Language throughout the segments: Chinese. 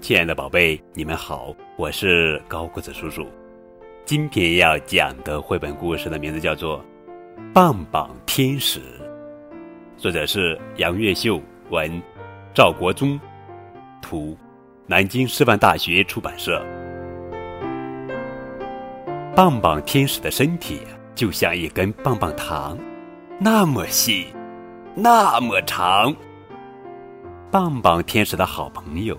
亲爱的宝贝，你们好，我是高个子叔叔。今天要讲的绘本故事的名字叫做《棒棒天使》，作者是杨月秀，文赵国忠，图南京师范大学出版社。棒棒天使的身体就像一根棒棒糖，那么细，那么长。棒棒天使的好朋友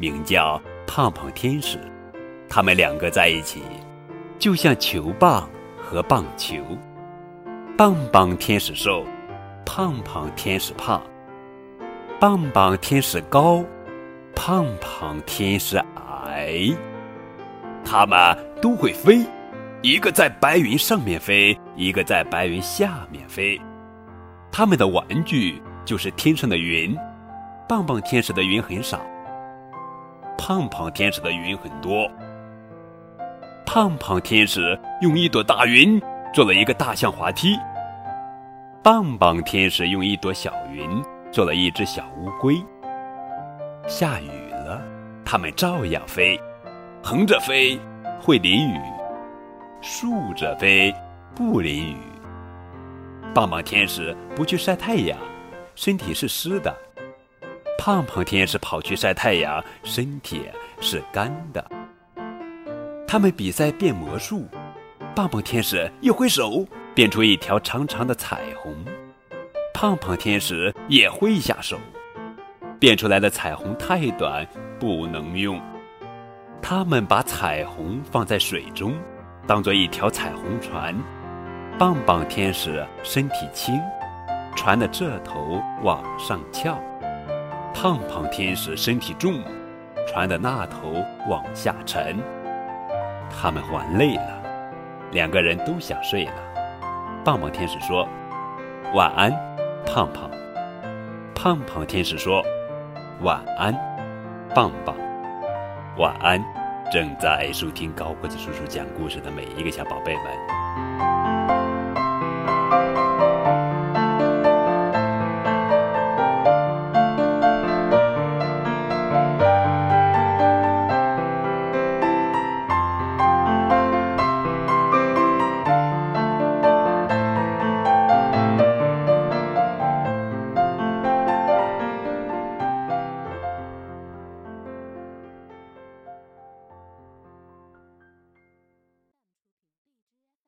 名叫胖胖天使，他们两个在一起，就像球棒和棒球。棒棒天使瘦，胖胖天使胖。棒棒天使高，胖胖天使矮。他们都会飞。一个在白云上面飞，一个在白云下面飞。他们的玩具就是天上的云。棒棒天使的云很少，胖胖天使的云很多。胖胖天使用一朵大云做了一个大象滑梯。棒棒天使用一朵小云做了一只小乌龟。下雨了，它们照样飞。横着飞会淋雨。竖着飞，不淋雨。棒棒天使不去晒太阳，身体是湿的；胖胖天使跑去晒太阳，身体是干的。他们比赛变魔术，棒棒天使一挥手变出一条长长的彩虹，胖胖天使也挥一下手，变出来的彩虹太短，不能用。他们把彩虹放在水中。当做一条彩虹船，棒棒天使身体轻，船的这头往上翘；胖胖天使身体重，船的那头往下沉。他们玩累了，两个人都想睡了。棒棒天使说：“晚安，胖胖。”胖胖天使说：“晚安，棒棒。”晚安。正在收听高个子叔叔讲故事的每一个小宝贝们。